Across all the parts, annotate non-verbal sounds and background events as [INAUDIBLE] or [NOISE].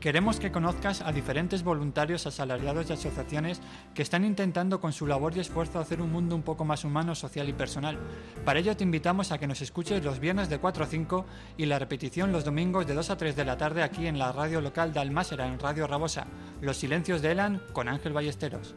Queremos que conozcas a diferentes voluntarios asalariados y asociaciones que están intentando con su labor y esfuerzo hacer un mundo un poco más humano, social y personal. Para ello te invitamos a que nos escuches los viernes de 4 a 5 y la repetición los domingos de 2 a 3 de la tarde aquí en la radio local de Almásera, en Radio Rabosa, Los Silencios de Elan con Ángel Ballesteros.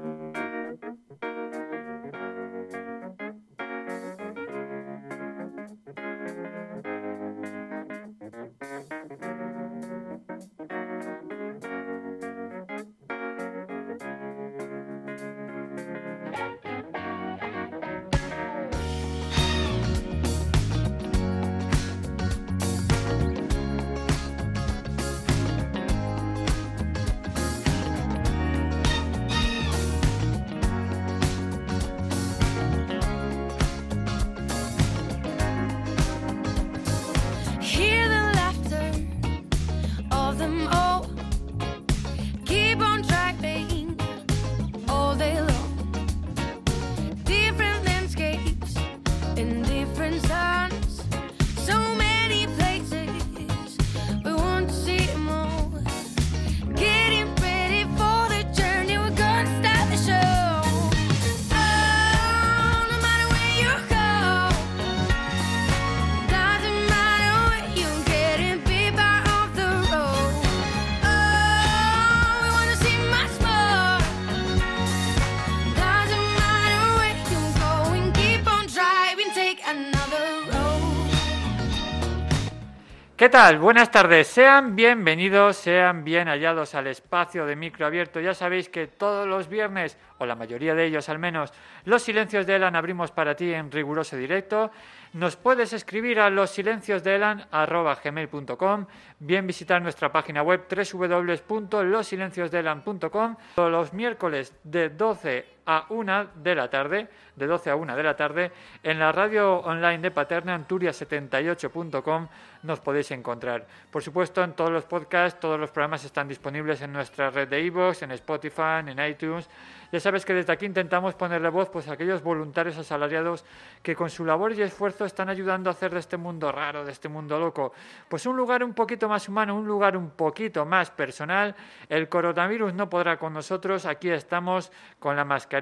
¿Qué tal? Buenas tardes. Sean bienvenidos, sean bien hallados al espacio de micro abierto. Ya sabéis que todos los viernes, o la mayoría de ellos al menos, los silencios de Elan abrimos para ti en riguroso directo. Nos puedes escribir a losilenciosdeelan.gmail.com bien visitar nuestra página web www.losilenciosdeelan.com todos los miércoles de 12 a 1 de la tarde, de 12 a 1 de la tarde, en la radio online de Paterna, anturia78.com, nos podéis encontrar. Por supuesto, en todos los podcasts, todos los programas están disponibles en nuestra red de iVoox, en Spotify, en iTunes. Ya sabes que desde aquí intentamos ponerle voz pues, a aquellos voluntarios asalariados que con su labor y esfuerzo están ayudando a hacer de este mundo raro, de este mundo loco, pues un lugar un poquito más humano, un lugar un poquito más personal. El coronavirus no podrá con nosotros, aquí estamos con la mascarilla,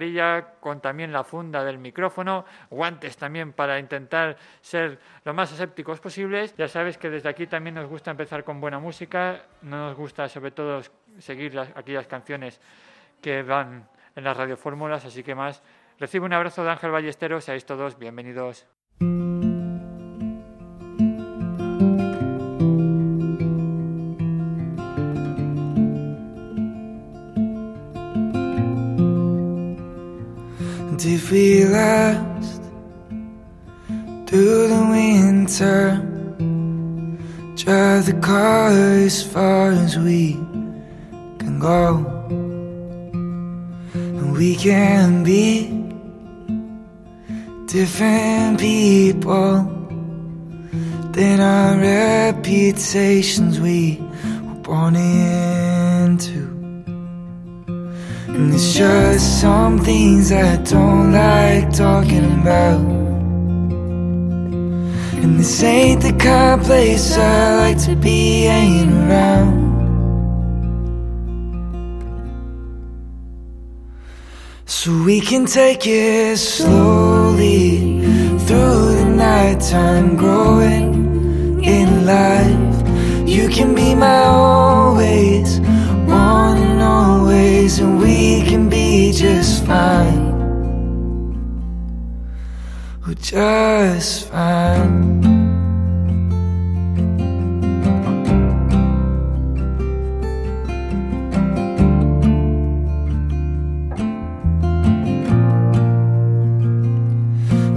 con también la funda del micrófono, guantes también para intentar ser lo más asépticos posibles. Ya sabes que desde aquí también nos gusta empezar con buena música, no nos gusta sobre todo seguir las- aquellas canciones que van en las radiofórmulas, así que más. Recibe un abrazo de Ángel Ballesteros, seáis todos bienvenidos. If we last through the winter, drive the car as far as we can go, and we can be different people than our reputations we were born into. And there's just some things I don't like talking about. And this ain't the kind of place I like to be hanging around. So we can take it slowly through the nighttime, growing in life. You can be my always, and we can be just fine. Oh, just fine.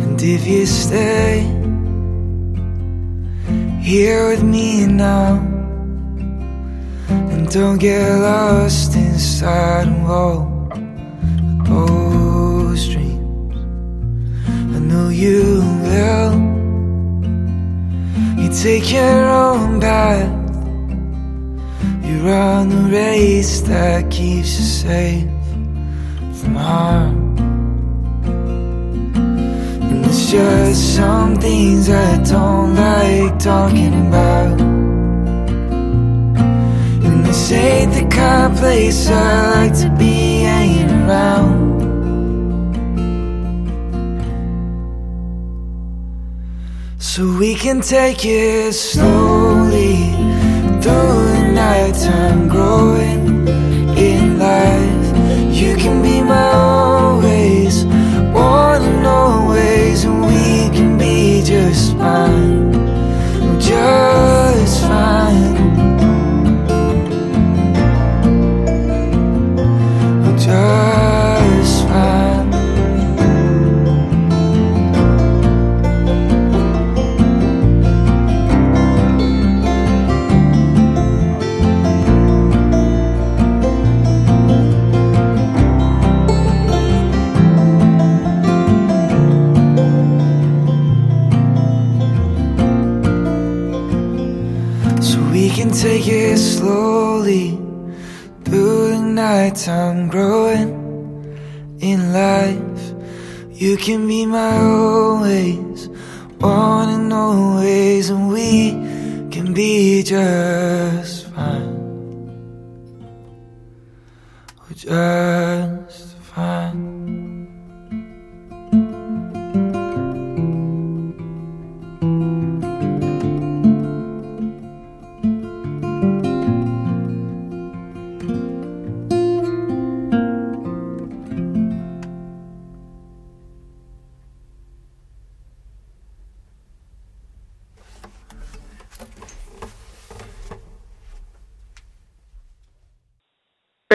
And if you stay here with me now don't get lost inside of all those dreams, I know you will. You take your own path. You run the race that keeps you safe. from harm. And there's just some things I don't like talking about. Ain't the kind of place I like to be hanging around. So we can take it slowly through the nighttime, growing in life. You can be my nighttime, growing in life. You can be my always, one and always, and we can be just fine. Just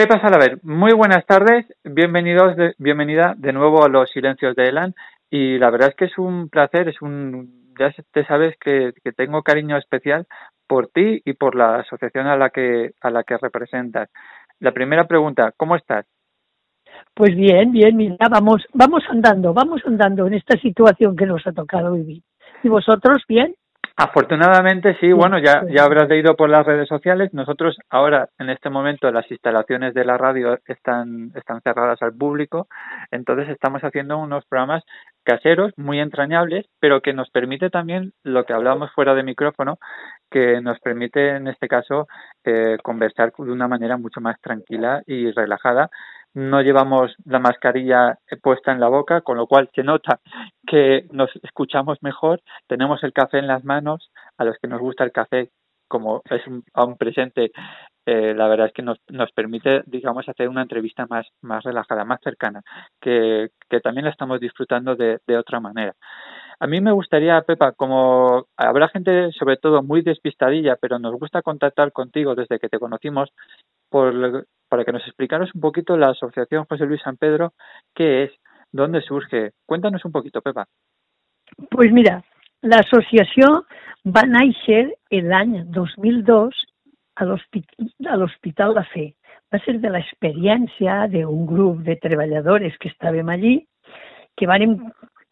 Pepa Salaver, muy buenas tardes, bienvenidos, de- bienvenida de nuevo a los Silencios de Elan y la verdad es que es un placer, es un, ya te sabes que, que tengo cariño especial por ti y por la asociación a la que a la que representas. La primera pregunta, ¿cómo estás? Pues bien, bien, mira, vamos, vamos andando, vamos andando en esta situación que nos ha tocado vivir. ¿Y vosotros bien? Afortunadamente sí, bueno, ya, ya habrás leído por las redes sociales. Nosotros ahora, en este momento, las instalaciones de la radio están, están cerradas al público, entonces estamos haciendo unos programas caseros muy entrañables, pero que nos permite también lo que hablábamos fuera de micrófono, que nos permite en este caso eh, conversar de una manera mucho más tranquila y relajada. No llevamos la mascarilla puesta en la boca, con lo cual se nota que nos escuchamos mejor. Tenemos el café en las manos. A los que nos gusta el café, como es un, presente, eh, la verdad es que nos, nos permite, digamos, hacer una entrevista más, más relajada, más cercana, que, que también la estamos disfrutando de, de otra manera. A mí me gustaría, Pepa, como habrá gente sobre todo muy despistadilla, pero nos gusta contactar contigo desde que te conocimos, por, para que nos explicaros un poquito la Asociación José Luis San Pedro, qué es, dónde surge. Cuéntanos un poquito, Pepa. Pues mira, l'associació va néixer l'any 2002 a l'hospi- a l'Hospital de Fe. Va ser de l'experiència d'un grup de treballadores que estàvem allí, que vàrem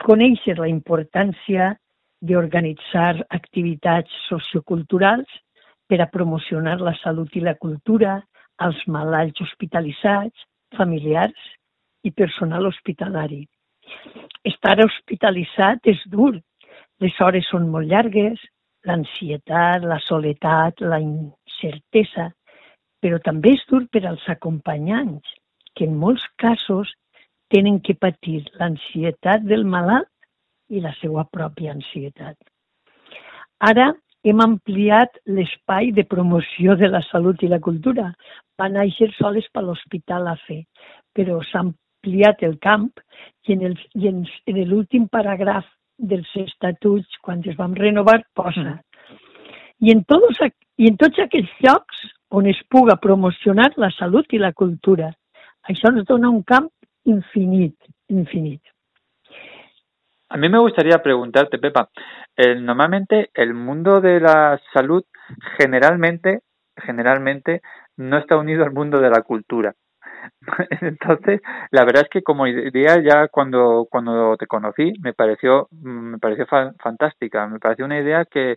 conèixer la importància d'organitzar activitats socioculturals per a promocionar la salut i la cultura als malalts hospitalitzats, familiars i personal hospitalari. Estar hospitalitzat és dur, les hores són molt llargues, l'ansietat, la soledat, la incertesa, però també és dur per als acompanyants, que en molts casos tenen que patir l'ansietat del malalt i la seva pròpia ansietat. Ara hem ampliat l'espai de promoció de la salut i la cultura. Va néixer soles per l'Hospital AFE, però s'ha ampliat el camp i en l'últim paràgraf dels estatuts, quan es van renovar, posa i en, tots, i en tots aquells llocs on es puga promocionar la salut i la cultura. Això ens dona un camp infinit, infinit. A mí me gustaría preguntarte, Pepa, eh, normalmente el mundo de la salud generalmente, generalmente no está unido al mundo de la cultura. [LAUGHS] Entonces, la verdad es que como idea ya cuando cuando te conocí me pareció mm, me pareció fa- fantástica, me pareció una idea que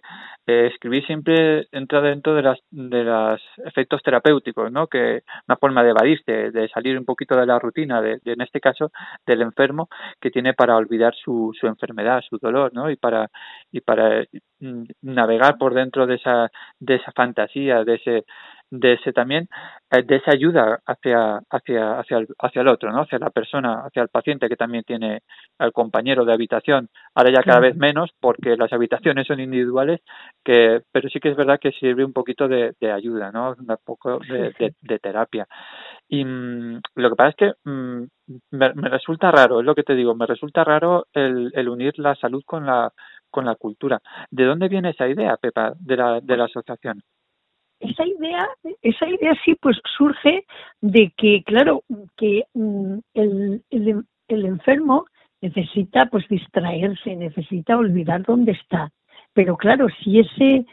eh, escribir siempre entra dentro de las de los efectos terapéuticos, ¿no? Que una forma de evadirse, de salir un poquito de la rutina, de, de, en este caso del enfermo que tiene para olvidar su, su enfermedad, su dolor, ¿no? Y para y para navegar por dentro de esa de esa fantasía, de ese de ese también eh, de esa ayuda hacia hacia hacia el, hacia el otro no hacia la persona hacia el paciente que también tiene al compañero de habitación. Ahora ya cada vez menos porque las habitaciones son individuales que pero sí que es verdad que sirve un poquito de, de ayuda no un poco de, de, de terapia. Y mm, lo que pasa es que mm, me, me resulta raro es lo que te digo me resulta raro el, el unir la salud con la con la cultura de dónde viene esa idea Pepa de la de la asociación esa idea, esa idea sí pues surge de que, claro, que mm, el, el, el enfermo necesita pues distraerse, necesita olvidar dónde está. Pero claro, si ese,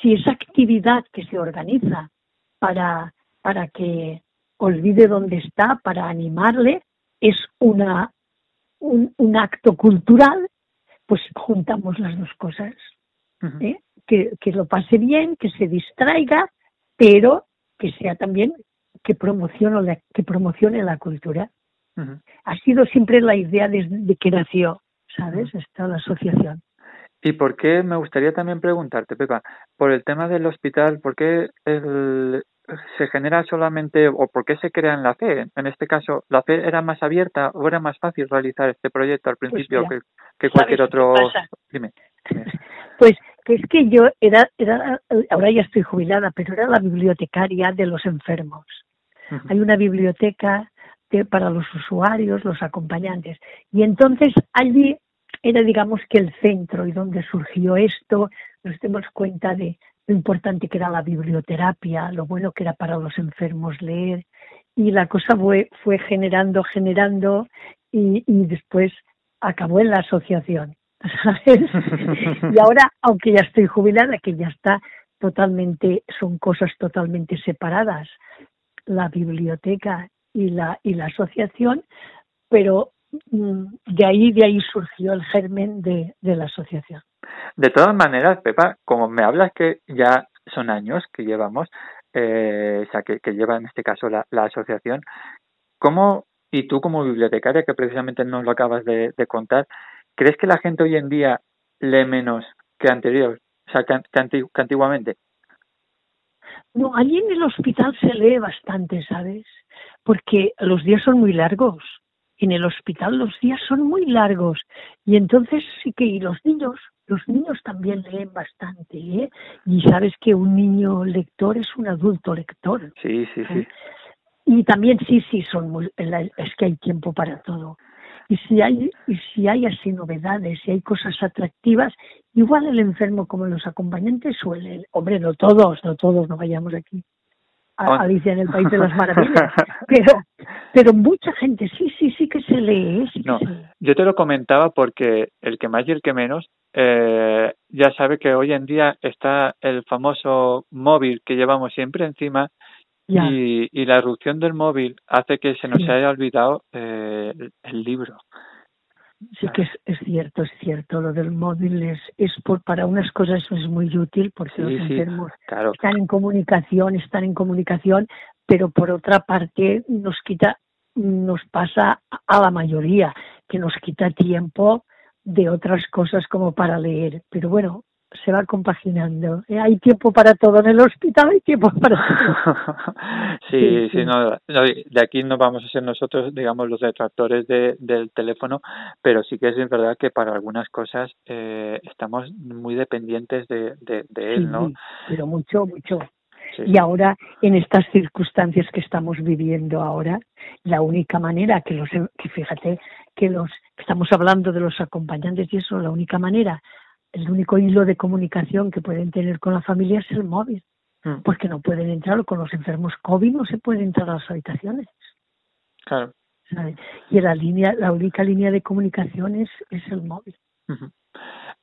si esa actividad que se organiza para, para que olvide dónde está, para animarle, es una un, un acto cultural, pues juntamos las dos cosas. ¿eh? que, que lo pase bien, que se distraiga, pero que sea también que promocione la, que promocione la cultura. Ha sido siempre la idea desde que nació, ¿sabes? Está la asociación. ¿Y por qué? Me gustaría también preguntarte, Pepa, por el tema del hospital, ¿por qué el- se genera solamente o por qué se crea en la fe? En este caso, ¿la fe era más abierta o era más fácil realizar este proyecto al principio Pues mira, que, que cualquier ¿sabes qué otro? Dime. dime. [LAUGHS] Pues que es que yo era, era, ahora ya estoy jubilada, pero era la bibliotecaria de los enfermos. Hay una biblioteca de- para los usuarios, los acompañantes. Y entonces allí era, digamos, que el centro y donde surgió esto, nos dimos cuenta de lo importante que era la biblioterapia, lo bueno que era para los enfermos leer. Y la cosa fue, fue generando, generando y, después acabó en la asociación. [LAUGHS] ¿sabes? y ahora, aunque ya estoy jubilada, que ya está totalmente, son cosas totalmente separadas, la biblioteca y la, y la asociación, pero de ahí, de ahí surgió el germen de, de la asociación. De todas maneras, Pepa, como me hablas que ya son años que llevamos, eh, o sea, que, que lleva en este caso la, la asociación, ¿cómo, y tú como bibliotecaria, que precisamente nos lo acabas de, de contar, ¿crees que la gente hoy en día lee menos que anterior, o sea, que, que que antiguamente? No, allí en el hospital se lee bastante, ¿sabes? Porque los días son muy largos. En el hospital los días son muy largos. Y entonces sí que, y los niños, los niños también leen bastante, ¿eh? Y sabes que un niño lector es un adulto lector. Sí, sí, sí. Y también sí, sí, son muy, es que hay tiempo para todo. Y si hay, y si hay así novedades, si hay cosas atractivas, igual el enfermo como los acompañantes suele, hombre, no todos, no todos, no vayamos aquí a Oh. Alicia en el País de las [LAUGHS] Maravillas, pero, pero mucha gente sí, sí, sí que se lee, sí No, se lee. yo te lo comentaba porque el que más y el que menos eh, ya sabe que hoy en día está el famoso móvil que llevamos siempre encima Ya. y, y la erupción del móvil hace que se nos Sí. haya olvidado eh, el, el libro. Sí que es, es cierto, es cierto. Lo del móvil es, es por, para unas cosas es muy útil porque Sí, los sí, enfermos claro. están en comunicación, están en comunicación, pero por otra parte nos quita, nos pasa a la mayoría, que nos quita tiempo de otras cosas como para leer. Pero bueno, se va compaginando. ¿eh? Hay tiempo para todo en el hospital, hay tiempo para todo. [LAUGHS] sí, Sí, no, no, de aquí no vamos a ser nosotros, digamos, los detractores de, del teléfono, pero sí que es verdad que para algunas cosas eh, estamos muy dependientes de, de, de él, ¿no? Sí, pero mucho, mucho. Sí, Y ahora, en estas circunstancias que estamos viviendo ahora, la única manera que los, que fíjate, que los, estamos hablando de los acompañantes y eso, la única manera, el único hilo de comunicación que pueden tener con la familia es el móvil, Mm, porque no pueden entrar, con los enfermos COVID no se puede entrar a las habitaciones. claro. ¿sabes? Y la línea, la única línea de comunicación es, es el móvil. Ujú.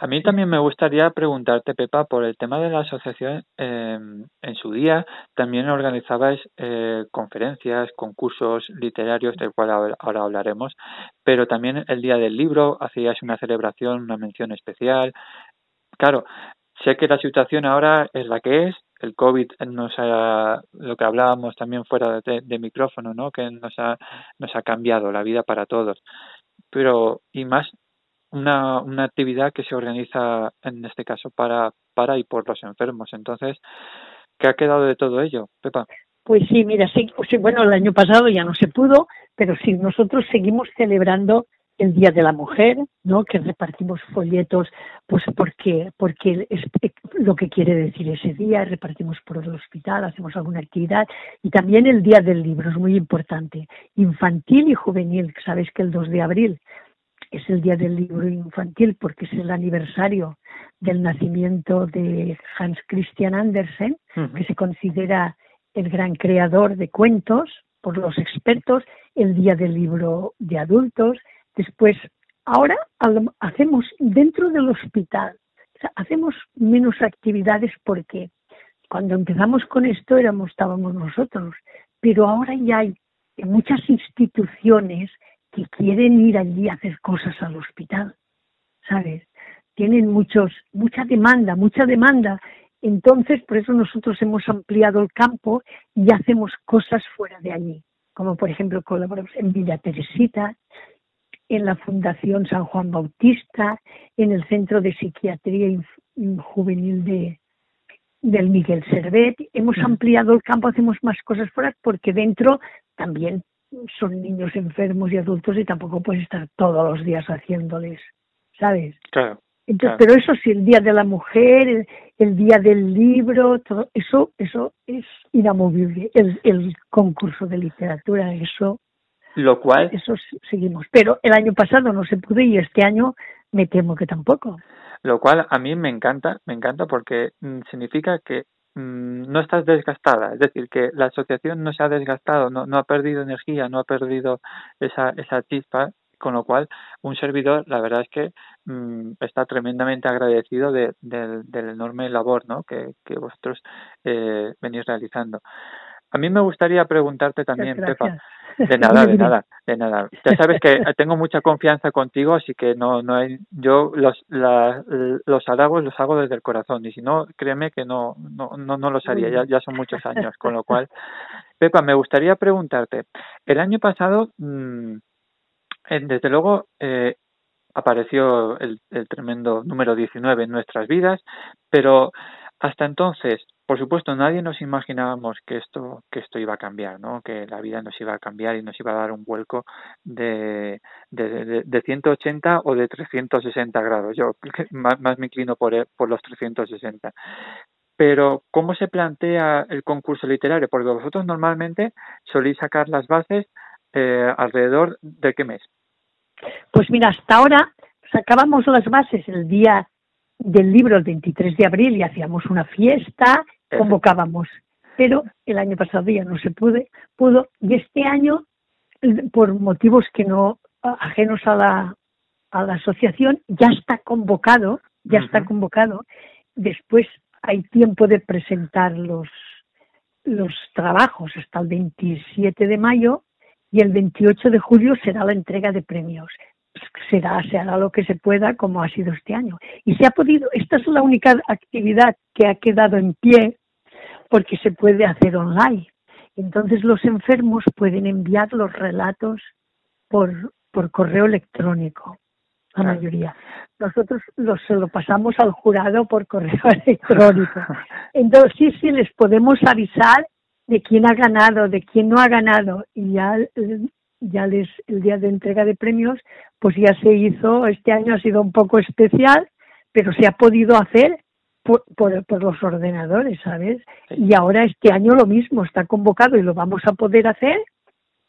A mí también me gustaría preguntarte, Pepa, por el tema de la asociación. eh, en su día también organizabais eh, conferencias, concursos literarios, del cual ahora ahora hablaremos, pero también el Día del Libro, hacíais una celebración, una mención especial. Claro, sé que la situación ahora es la que es, el COVID nos ha, lo que hablábamos también fuera de, de micrófono, ¿no? Que nos ha, nos ha cambiado la vida para todos. Pero, y más una, una actividad que se organiza en este caso para, para y por los enfermos. Entonces, ¿qué ha quedado de todo ello, Pepa? Pues sí, mira, sí, sí, bueno, el año pasado ya no se pudo, pero sí, nosotros seguimos celebrando el Día de la Mujer, ¿no? Que repartimos folletos, pues porque porque es lo que quiere decir ese día, repartimos por el hospital, hacemos alguna actividad y también el Día del Libro es muy importante, infantil y juvenil. Sabéis que el 2 de abril es el Día del Libro Infantil porque es el aniversario del nacimiento de Hans Christian Andersen, que se considera el gran creador de cuentos por los expertos, el Día del Libro de Adultos. Después, ahora hacemos dentro del hospital, o sea, hacemos menos actividades porque cuando empezamos con esto éramos, estábamos nosotros, pero ahora ya hay muchas instituciones que quieren ir allí a hacer cosas al hospital, ¿sabes? Tienen muchos, mucha demanda, mucha demanda. Entonces, por eso nosotros hemos ampliado el campo y hacemos cosas fuera de allí, como por ejemplo colaboramos en Villa Teresita, en la Fundación San Juan Bautista, en el Centro de Psiquiatría Inf- Juvenil de, del Miguel Servet. Hemos ampliado el campo, hacemos más cosas fuera porque dentro también son niños enfermos y adultos y tampoco puedes estar todos los días haciéndoles, ¿sabes? Claro. Entonces, Claro. pero eso sí, el día de la mujer, el, el día del libro, todo eso, eso es inamovible. El, el concurso de literatura, eso, Lo cual, eso seguimos. Pero el año pasado no se pudo y este año me temo que tampoco. lo cual a mí me encanta, me encanta porque mm, significa que no estás desgastada, es decir, que la asociación no se ha desgastado, no, no ha perdido energía, no ha perdido esa, esa chispa, con lo cual un servidor, la verdad es que mm, está tremendamente agradecido de, del del enorme labor ¿no? que, que vosotros eh, venís realizando. A mí me gustaría preguntarte también, Pepa, de nada, de nada, de nada. Ya sabes que tengo mucha confianza contigo, así que no, no hay, yo los, la, los halagos los hago desde el corazón y si no, créeme que no, no, no, no los haría. Ya, ya son muchos años, con lo cual, Pepa, me gustaría preguntarte. El año pasado, mm, eh, desde luego, eh, apareció el, el tremendo número 19 en nuestras vidas, pero hasta entonces, por supuesto, nadie nos imaginábamos que esto, que esto iba a cambiar, ¿no? Que la vida nos iba a cambiar y nos iba a dar un vuelco de, de, de, de 180 o de 360 grados. Yo [LAUGHS] más, me inclino por, el- por los 360. Pero, ¿cómo se plantea el concurso literario? Porque vosotros normalmente soléis sacar las bases eh, alrededor de qué mes. Pues mira, hasta ahora sacábamos las bases el día del libro el 23 de abril y hacíamos una fiesta, convocábamos. Pero el año pasado ya no se pude, pudo y este año, por motivos que no ajenos a la, a la asociación, ya está convocado, ya está convocado. Después hay tiempo de presentar los, los trabajos hasta el 27 de mayo y el 28 de julio será la entrega de premios. Será, se hará lo que se pueda como ha sido este año. Y se ha podido, esta es la única actividad que ha quedado en pie porque se puede hacer online. Entonces los enfermos pueden enviar los relatos por, por correo electrónico, la Claro. mayoría. Nosotros los, se lo pasamos al jurado por correo [LAUGHS] electrónico. [LAUGHS] Entonces sí, sí, les podemos avisar de quién ha ganado, de quién no ha ganado y ya ya les el día de entrega de premios pues ya se hizo, este año ha sido un poco especial, pero se ha podido hacer por, por, por los ordenadores, ¿sabes? Sí. Y ahora este año lo mismo, está convocado y lo vamos a poder hacer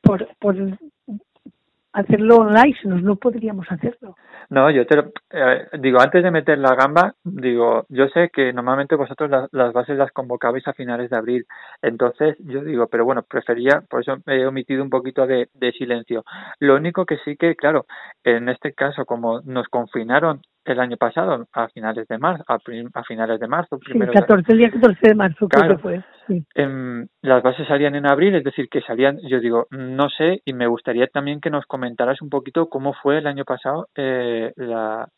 por, por hacerlo online, si no, no podríamos hacerlo. No, yo te lo, eh, digo, antes de meter la gamba, digo, yo sé que normalmente vosotros la- las bases las convocabais a finales de abril, entonces yo digo, pero bueno, prefería, por eso he omitido un poquito de, de silencio. Lo único que sí que, claro, en este caso, como nos confinaron el año pasado, a finales de marzo, a, finales de marzo, Sí, primero de- 14, el día 14 de marzo creo Claro. que fue. Sí. Em, las bases salían en abril, es decir, que salían, yo digo, no sé, y me gustaría también que nos comentaras un poquito cómo fue el año pasado, eh, la,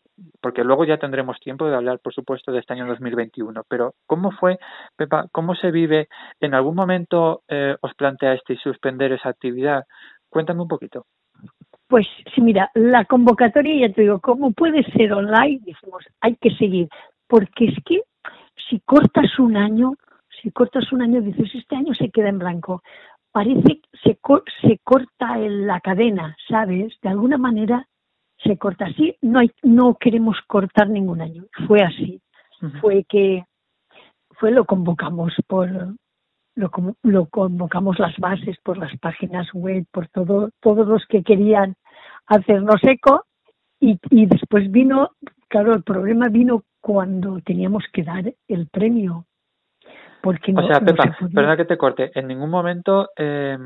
porque luego ya tendremos tiempo de hablar, por supuesto, de este año 2021, pero ¿cómo fue, Pepa, cómo se vive? ¿En algún momento eh, os planteasteis suspender esa actividad? Cuéntame un poquito. Pues sí, mira, la convocatoria, ya te digo, ¿cómo puede ser online? Dijimos, hay que seguir, porque es que si cortas un año, si cortas un año, dices, este año se queda en blanco. Parece que se, se corta en la cadena, ¿sabes? De alguna manera se corta así. No, hay, no queremos cortar ningún año. Fue así. Fue que fue lo convocamos por lo, lo convocamos las bases por las páginas web, por todo, todos los que querían hacernos eco y, y después vino, claro, el problema vino cuando teníamos que dar el premio. Porque no, O sea, no Pepa, se podía. perdona que te corte, en ningún momento eh,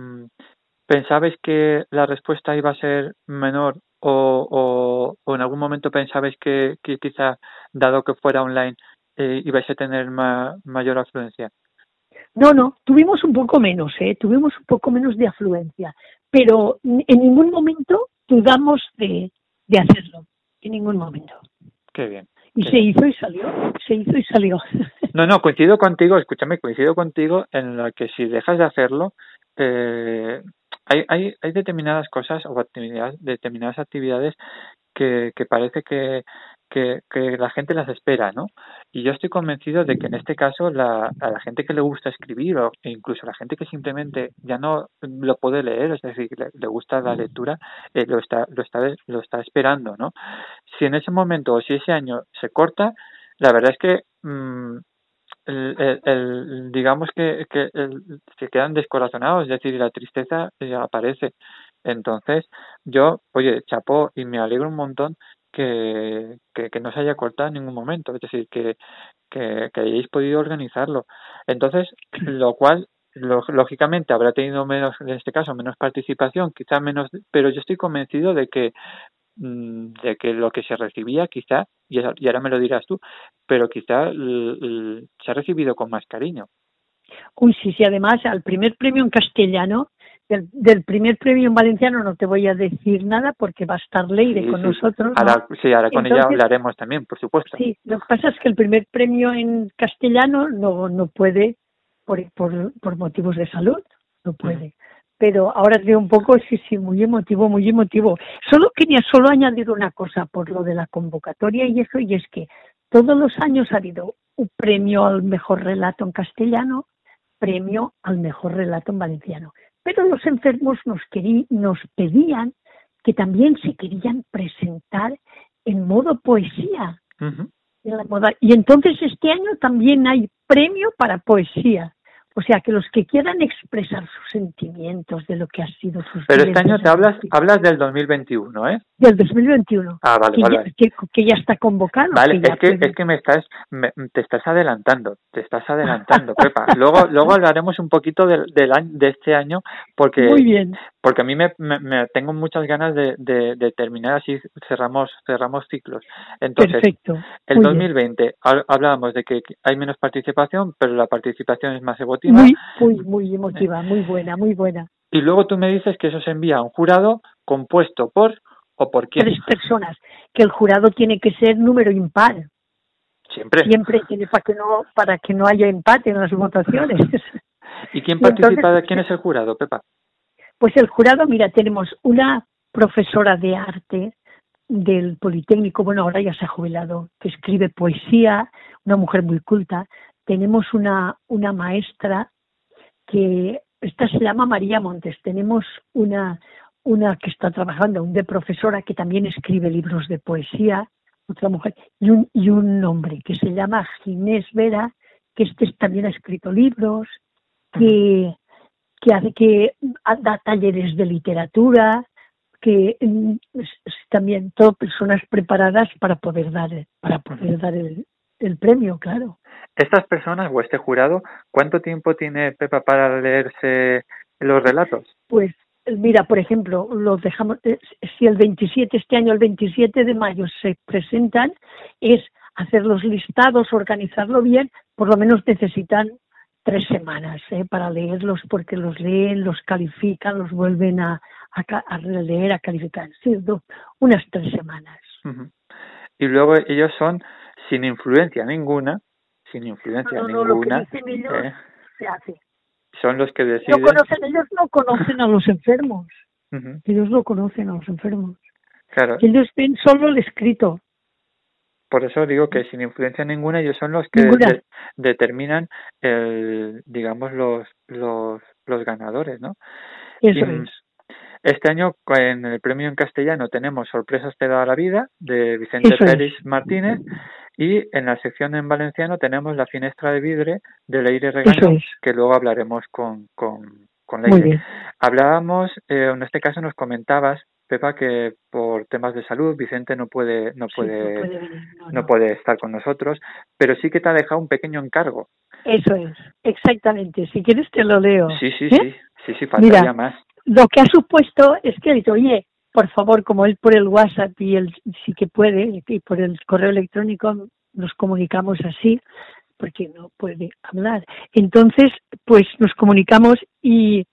pensabais que la respuesta iba a ser menor o, o, o en algún momento pensabais que, que quizá, dado que fuera online, eh, ibais a tener ma- mayor afluencia. No, no, tuvimos un poco menos, ¿eh? Tuvimos un poco menos de afluencia, pero en ningún momento dudamos de, de hacerlo, en ningún momento. Qué bien. Y Qué se bien. hizo y salió, se hizo y salió. [LAUGHS] No, no, coincido contigo, escúchame, coincido contigo en la que si dejas de hacerlo, eh, hay, hay, hay determinadas cosas o actividades, determinadas actividades que, que parece que, que, que la gente las espera, ¿no? Y yo estoy convencido de que en este caso la, a la gente que le gusta escribir o incluso a la gente que simplemente ya no lo puede leer, es decir, le, le gusta la lectura, eh, lo está lo está lo está esperando, ¿no? Si en ese momento o si ese año se corta, la verdad es que mm, el, el- el- digamos que, que el- se quedan descorazonados, es decir, la tristeza eh, aparece. Entonces, yo, oye, chapó y me alegro un montón que, que, que no se haya cortado en ningún momento, es decir, que, que, que hayáis podido organizarlo. Entonces, [CLEARS THROAT] lo cual, lo- lógicamente, habrá tenido menos, en este caso, menos participación, quizá menos, pero yo estoy convencido de que mm, de que lo que se recibía quizá, y ahora me lo dirás tú, pero quizá se ha recibido con más cariño. Uy, sí, sí, además al primer premio en castellano, del, del primer premio en valenciano no te voy a decir nada porque va a estar Leire Sí, con sí. nosotros. ¿no? Ahora, sí, ahora con ella hablaremos también, por supuesto. Sí, lo que pasa es que el primer premio en castellano no, no puede por, por, por motivos de salud, no puede. Pero ahora te un poco, sí, sí, muy emotivo, muy emotivo. Solo quería solo añadir una cosa por lo de la convocatoria y eso, y es que todos los años ha habido un premio al mejor relato en castellano, premio al mejor relato en valenciano. Pero los enfermos nos, querí, nos pedían que también se querían presentar en modo poesía. Ujú. en la moda. Y entonces este año también hay premio para poesía. O sea, que los que quieran expresar sus sentimientos de lo que ha sido sus Pero este año te hablas, hablas del 2021, ¿eh? del 2021, Ah, vale, que, vale. ya, que, que ya está convocado. Vale, ya es que, puede- es que me estás, me- te estás adelantando, te estás adelantando, Pepa. Luego, luego hablaremos un poquito del, del año, de este año, porque, Muy bien. porque a mí me, me- me- tengo muchas ganas de, de, de terminar así, cerramos, cerramos ciclos. Entonces, Perfecto. el muy bien. 2020 hab- hablábamos de que hay menos participación, pero la participación es más emotiva. Muy, muy, muy emotiva, muy buena, muy buena. Y luego tú me dices que eso se envía a un jurado compuesto por o por quién. Tres personas. Que el jurado tiene que ser número impar. Siempre. Siempre tiene para que no para que no haya empate en las votaciones. [LAUGHS] ¿Y quién Y entonces- participa? ¿Quién es el jurado, Pepa? Pues el jurado, mira, tenemos una profesora de arte del Politécnico, bueno, ahora ya se ha jubilado, que escribe poesía, una mujer muy culta. Tenemos una, una maestra que, esta se llama María Montes. Tenemos una, una que está trabajando, un de profesora que también escribe libros de poesía, otra mujer, y un, y un hombre que se llama Ginés Vera, que este también ha escrito libros, que, que hace que da talleres de literatura, que mm, también todo personas preparadas para poder dar para poder dar el, el premio, claro. Estas personas o este jurado, ¿cuánto tiempo tiene Pepa para leerse los relatos? Pues mira, por ejemplo, los dejamos, eh, si el 27, este año, el 27 de mayo se presentan, es hacer los listados, organizarlo bien, por lo menos necesitan tres semanas ¿eh? para leerlos porque los leen, los califican, los vuelven a, a, a releer, a calificar. Sí, do- unas tres semanas. Y luego ellos son sin influencia ninguna, sin influencia No, no, ninguna, ellos eh, se hace. son los que No deciden. conocen, ellos no conocen a los enfermos. Ellos no conocen a los enfermos. Claro, Ellos ven solo el escrito. por eso digo que sin influencia ninguna ellos son los que de- determinan el, digamos los los los ganadores, ¿no? Eso Y, es. Este año en el premio en castellano tenemos Sorpresas te da la vida de Vicente Eso es. Pérez Martínez y en la sección en valenciano tenemos La finestra de vidre de Leire Regaño es. que luego hablaremos con, con, con Muy Leire. bien. Hablábamos, eh, en este caso nos comentabas, Pepa, que por temas de salud Vicente no puede, no Sí, puede, no puede venir, no, no no. puede estar con nosotros, pero sí que te ha dejado un pequeño encargo. Eso es, exactamente. Si quieres te lo leo. Sí, sí, ¿Eh? sí, sí, sí, faltaría más. Lo que ha supuesto es que ha dicho, oye, por favor, como él por el WhatsApp y él sí que puede, y por el correo electrónico nos comunicamos así, porque no puede hablar. Entonces, pues nos comunicamos y,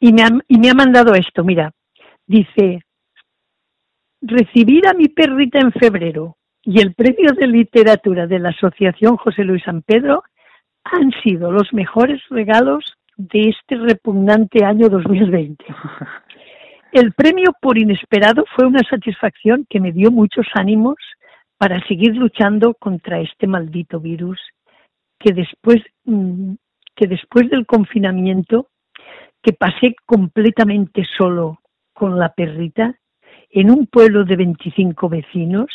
y, me, ha, y me ha mandado esto, mira, dice, recibir a mi perrita en febrero y el premio de literatura de la Asociación José Luis San Pedro han sido los mejores regalos de este repugnante año 2020. [LAUGHS] El premio por inesperado fue una satisfacción que me dio muchos ánimos para seguir luchando contra este maldito virus que después mm, que después del confinamiento que pasé completamente solo con la perrita en un pueblo de 25 vecinos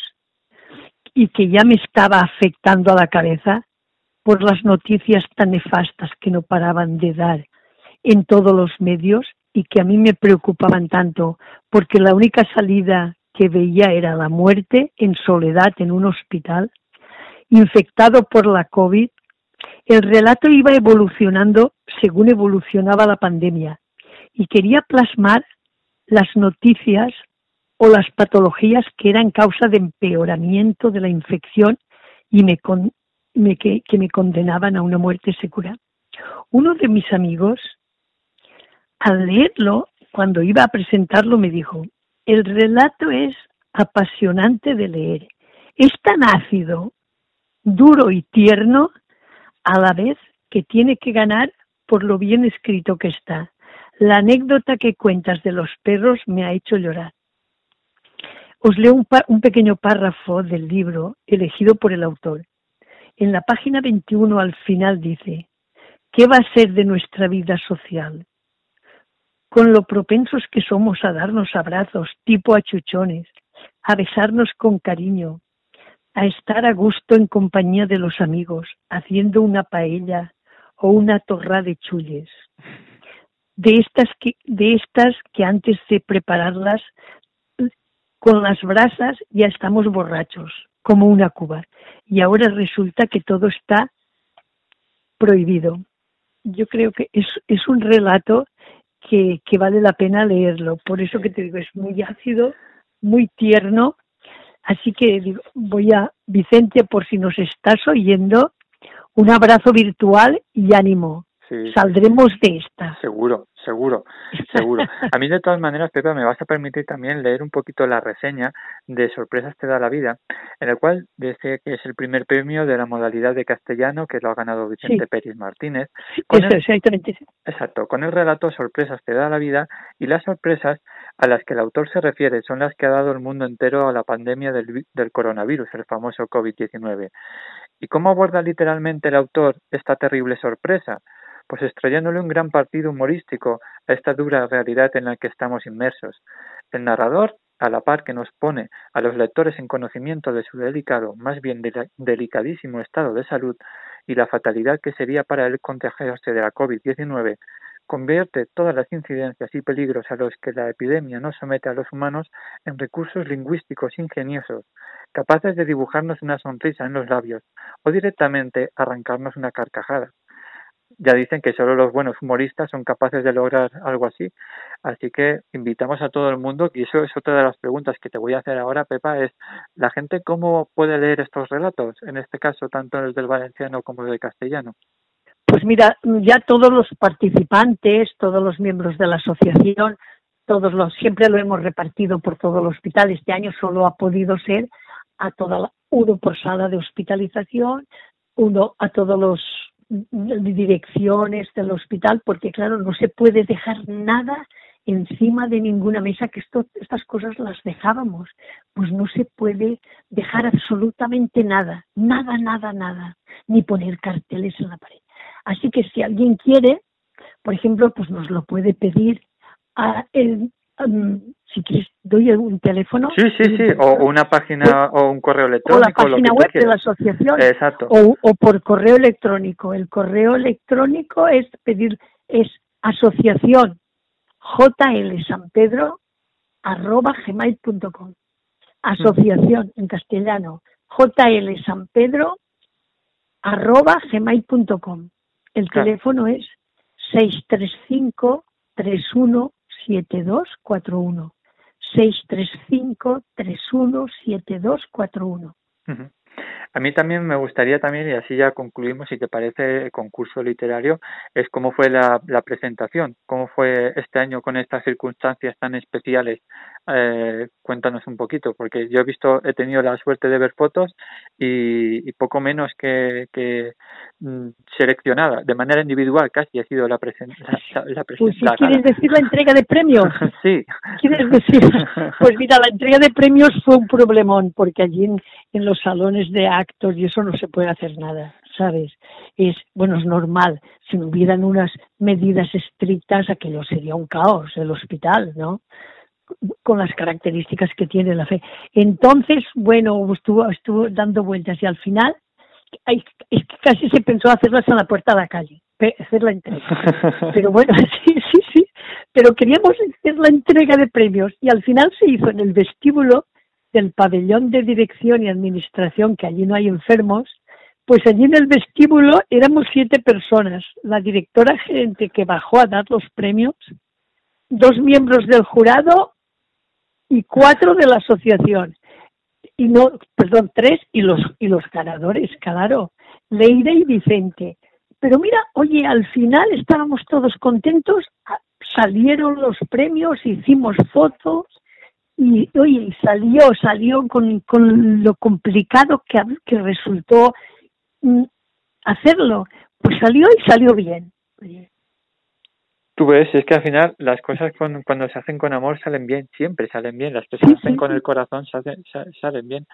y que ya me estaba afectando a la cabeza por las noticias tan nefastas que no paraban de dar en todos los medios y que a mí me preocupaban tanto, porque la única salida que veía era la muerte en soledad en un hospital, infectado por la COVID. El relato iba evolucionando según evolucionaba la pandemia y quería plasmar las noticias o las patologías que eran causa de empeoramiento de la infección y me, que me condenaban a una muerte segura. Uno de mis amigos, al leerlo, cuando iba a presentarlo, me dijo, el relato es apasionante de leer. Es tan ácido, duro y tierno a la vez que tiene que ganar por lo bien escrito que está. La anécdota que cuentas de los perros me ha hecho llorar. Os leo un, pequeño párrafo del libro elegido por el autor. En la página 21 al final dice, ¿qué va a ser de nuestra vida social? Con lo propensos que somos a darnos abrazos tipo achuchones, a besarnos con cariño, a estar a gusto en compañía de los amigos, haciendo una paella o una torra de chulles. De estas que, de estas que antes de prepararlas con las brasas ya estamos borrachos, como una cuba. Y ahora resulta que todo está prohibido. Yo creo que es, es un relato que, que vale la pena leerlo. Por eso que te digo, es muy ácido, muy tierno. Así que digo, voy a, Vicente, por si nos estás oyendo, un abrazo virtual y ánimo. Sí, Saldremos de esta. seguro, seguro, seguro. A mí de todas maneras, Pepa, me vas a permitir también leer un poquito la reseña de Sorpresas te da la vida, en el cual dice que es el primer premio de la modalidad de castellano que lo ha ganado Vicente Sí. Pérez Martínez. Con Eso, el- exactamente. Exacto, con el relato Sorpresas te da la vida y las sorpresas a las que el autor se refiere son las que ha dado el mundo entero a la pandemia del, del coronavirus, el famoso COVID-19. ¿Y cómo aborda literalmente el autor esta terrible sorpresa? Pues extrayéndole un gran partido humorístico a esta dura realidad en la que estamos inmersos. El narrador, a la par que nos pone a los lectores en conocimiento de su delicado, más bien delicadísimo estado de salud y la fatalidad que sería para él contagiarse de la COVID-19, convierte todas las incidencias y peligros a los que la epidemia nos somete a los humanos en recursos lingüísticos ingeniosos, capaces de dibujarnos una sonrisa en los labios o directamente arrancarnos una carcajada. Ya dicen que solo los buenos humoristas son capaces de lograr algo así. Así que invitamos a todo el mundo, y eso es otra de las preguntas que te voy a hacer ahora, Pepa, es la gente cómo puede leer estos relatos, en este caso tanto el del valenciano como el del castellano. Pues mira, ya todos los participantes, todos los miembros de la asociación, todos los, siempre lo hemos repartido por todo el hospital. Este año solo ha podido ser a toda la, uno por sala de hospitalización, uno a todos los direcciones del hospital, porque claro, no se puede dejar nada encima de ninguna mesa, que esto, estas cosas las dejábamos. Pues no se puede dejar absolutamente nada, nada, nada, nada, ni poner carteles en la pared. Así que si alguien quiere, por ejemplo, pues nos lo puede pedir a el, um, si quieres, doy un teléfono. Sí, sí, sí, o una página o un correo o electrónico. la página web de la asociación Exacto. o, o por correo electrónico. El correo electrónico es pedir es asociación JL San Pedro arroba gmail.com. Asociación en castellano JL San Pedro arroba gmail.com. El Claro. teléfono es 635 317241. 635 317241. Ujú. A mí también me gustaría también, y así ya concluimos, si te parece, el concurso literario, es cómo fue la, la presentación, cómo fue este año con estas circunstancias tan especiales. Eh, cuéntanos un poquito, porque yo he visto, he tenido la suerte de ver fotos y, y poco menos que, que mm, seleccionada, de manera individual casi ha sido la, presen la, la Pues si presentación. quieres decir la entrega de premios. [LAUGHS] sí. ¿Quieres decir? [LAUGHS] Pues mira, la entrega de premios fue un problemón, porque allí en, en los salones de actos y eso no se puede hacer nada, ¿sabes? Es, bueno, es normal. Si no hubieran unas medidas estrictas, aquello sería un caos, el hospital, ¿no? Con las características que tiene la fe. Entonces, bueno, estuvo, estuvo dando vueltas y al final, es que casi se pensó hacerlas en la puerta de la calle, hacer la entrega. [LAUGHS] Pero bueno, [LAUGHS] sí, sí, sí. Pero queríamos hacer la entrega de premios y al final se hizo en el vestíbulo del pabellón de dirección y administración, que allí no hay enfermos, pues allí en el vestíbulo éramos siete personas. La directora gerente que bajó a dar los premios, dos miembros del jurado y cuatro de la asociación. Y no, perdón, tres y los y los ganadores, claro, Leire y Vicente. Pero mira, oye, al final estábamos todos contentos, salieron los premios, hicimos fotos y oye, y salió, salió con, con lo complicado que, que resultó mm, hacerlo. Pues salió y salió bien. Oye, Tú ves, es que al final las cosas con- cuando se hacen con amor salen bien, siempre salen bien, las que se hacen con el corazón salen, sa- salen bien.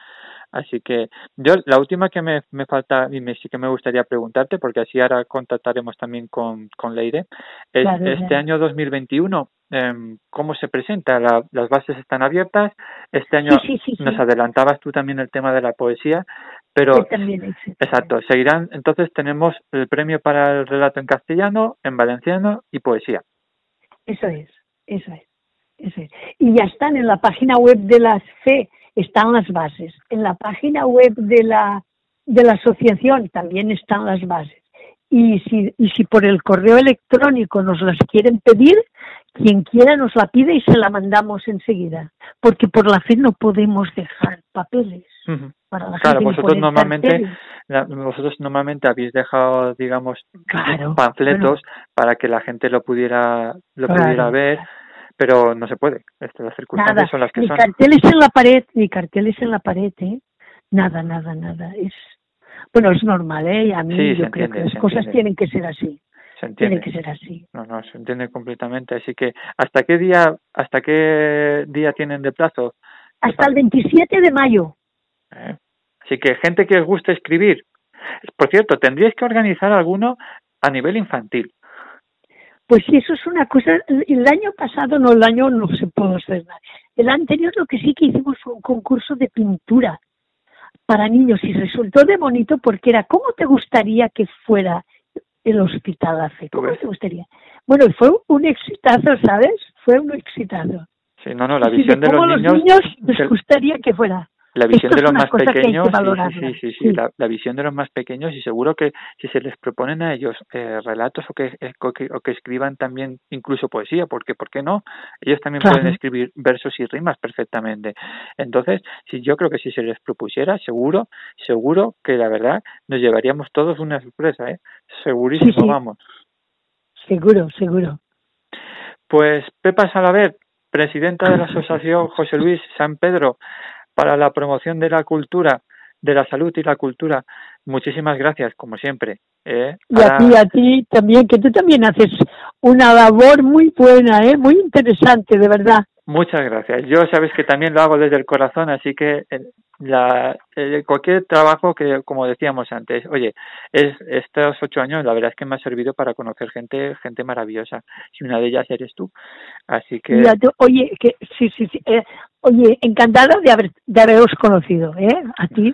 Así que yo la última que me, me falta y me, sí que me gustaría preguntarte, porque así ahora contactaremos también con, con Leire, es Claro, este claro. año 2021, em, ¿cómo se presenta? La- las bases están abiertas, este año Sí, sí, sí, sí. nos adelantabas tú también el tema de la poesía, pero también. Exacto, seguirán, entonces tenemos el premio para el relato en castellano, en valenciano y poesía. Eso es, eso es, eso es. Y ya están en la página web de la FE, están las bases. En la página web de la, de la asociación también están las bases. Y si, y si por el correo electrónico nos las quieren pedir, quien quiera nos la pide y se la mandamos enseguida. Porque por la FE no podemos dejar papeles para la Claro, gente. vosotros normalmente, la- vosotros normalmente habéis dejado, digamos, Claro, panfletos para que la gente lo pudiera, lo Claro. pudiera ver, pero no se puede. Este, las circunstancias Nada, son las que ni son. carteles en la pared, ni carteles en la pared, ¿eh? Nada, nada, nada. Es bueno, es normal, ¿eh? A mí Sí, yo creo entiende, que las cosas entiende. tienen que ser así, Se entiende. tienen que ser así. No, no, se entiende completamente. Así que, ¿hasta qué día, hasta qué día tienen de plazo? Hasta el 27 de mayo. ¿Eh? Así que gente que os guste escribir. Por cierto, tendríais que organizar alguno a nivel infantil. Pues sí, eso es una cosa. El año pasado, no, el año no se pudo hacer nada. El anterior lo que sí que hicimos fue un concurso de pintura para niños y resultó de bonito porque era ¿cómo te gustaría que fuera el hospital? ¿Tú ¿Cómo ves? te gustaría? Bueno, fue un exitazo, ¿sabes? Fue un exitazo. Sí, no, no, la Sí, visión de cómo los los niños. niños les gustaría que fuera. La visión Esto de los más pequeños, sí, sí, sí. La, la visión de los más pequeños y seguro que si se les proponen a ellos eh, relatos o que, eh, o que o que escriban también incluso poesía, porque ¿por qué no? Ellos también Claro. pueden escribir versos y rimas perfectamente. Entonces, si yo creo que si se les propusiera, seguro, seguro que la verdad nos llevaríamos todos una sorpresa, ¿eh? Segurísimo, Sí, sí. vamos. Seguro, seguro. Pues Pepa Salaver, presidenta de la Asociación José Luis San Pedro para la promoción de la cultura, de la salud y la cultura, muchísimas gracias, como siempre. ¿eh? Y a ti, a ti también, que tú también haces una labor muy buena, ¿eh? muy interesante, de verdad. Muchas gracias. Yo sabes que también lo hago desde el corazón, así que eh, la, eh, cualquier trabajo que, como decíamos antes, oye, es, estos ocho años la verdad es que me ha servido para conocer gente, gente maravillosa. Y una de ellas eres tú. Así que oye, que sí, sí, sí. eh, oye, encantada de, haber, de haberos conocido, ¿eh? A ti,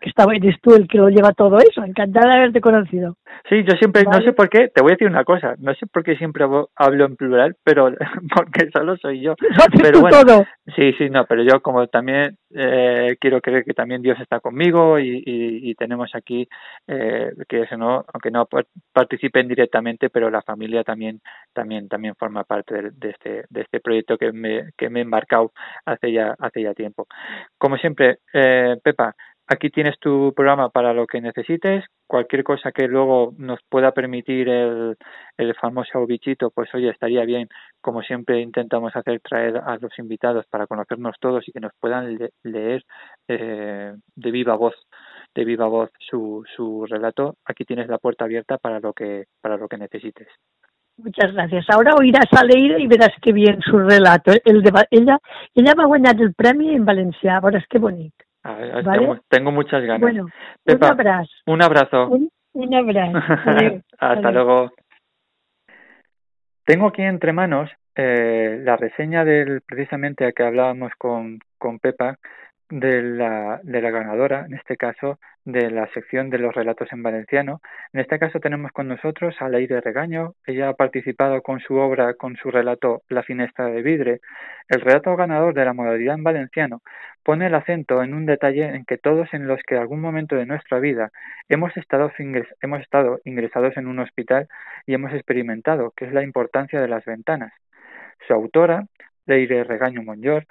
que estaba, eres tú el que lo lleva todo eso. Encantada de haberte conocido. Sí, yo siempre, no sé por qué, te voy a decir una cosa, no sé por qué siempre hablo- en plural, pero [LAUGHS] porque solo soy yo. [LAUGHS] Pero bueno, todo. sí, sí, no, pero yo como también eh, quiero creer que también Dios está conmigo y, y, y tenemos aquí eh, que eso no, aunque no par- participen directamente, pero la familia también, también, también forma parte de, de este, de este proyecto que me, que me he embarcado hace ya, hace ya tiempo. Como siempre, eh, Pepa, Aquí tienes tu programa para lo que necesites. Cualquier cosa que luego nos pueda permitir el, famoso bichito, pues oye, estaría bien. Como siempre intentamos hacer, traer a los invitados para conocernos todos y que nos puedan le leer eh, de viva voz, de viva voz su, su relato. Aquí tienes la puerta abierta para lo que, para lo que necesites. Muchas gracias. Ahora oiràs a l'Eira i veràs que bien su relato. El de, ella, ella va guanyar el premi en valencià, veuràs que bonic. Vale. tengo, tengo, muchas ganas. Bueno, Pepa, un abrazo. Un abrazo. Un, un abrazo. Adeu. [LAUGHS] Hasta luego. Tengo aquí entre manos eh, la reseña del precisamente a que hablábamos con, con Pepa de la, ganadora, en este caso de la sección de los relatos en valenciano. En este caso tenemos con nosotros a Leire Regaño. Ella ha participado con su obra, con su relato La finestra de vidre. El relato ganador de la modalidad en valenciano pone el acento en un detalle en que todos en los que algún momento de nuestra vida hemos estado, hemos estado ingresados en un hospital y hemos experimentado, que es la importancia de las ventanas. Su autora, Leire Regaño Monllor,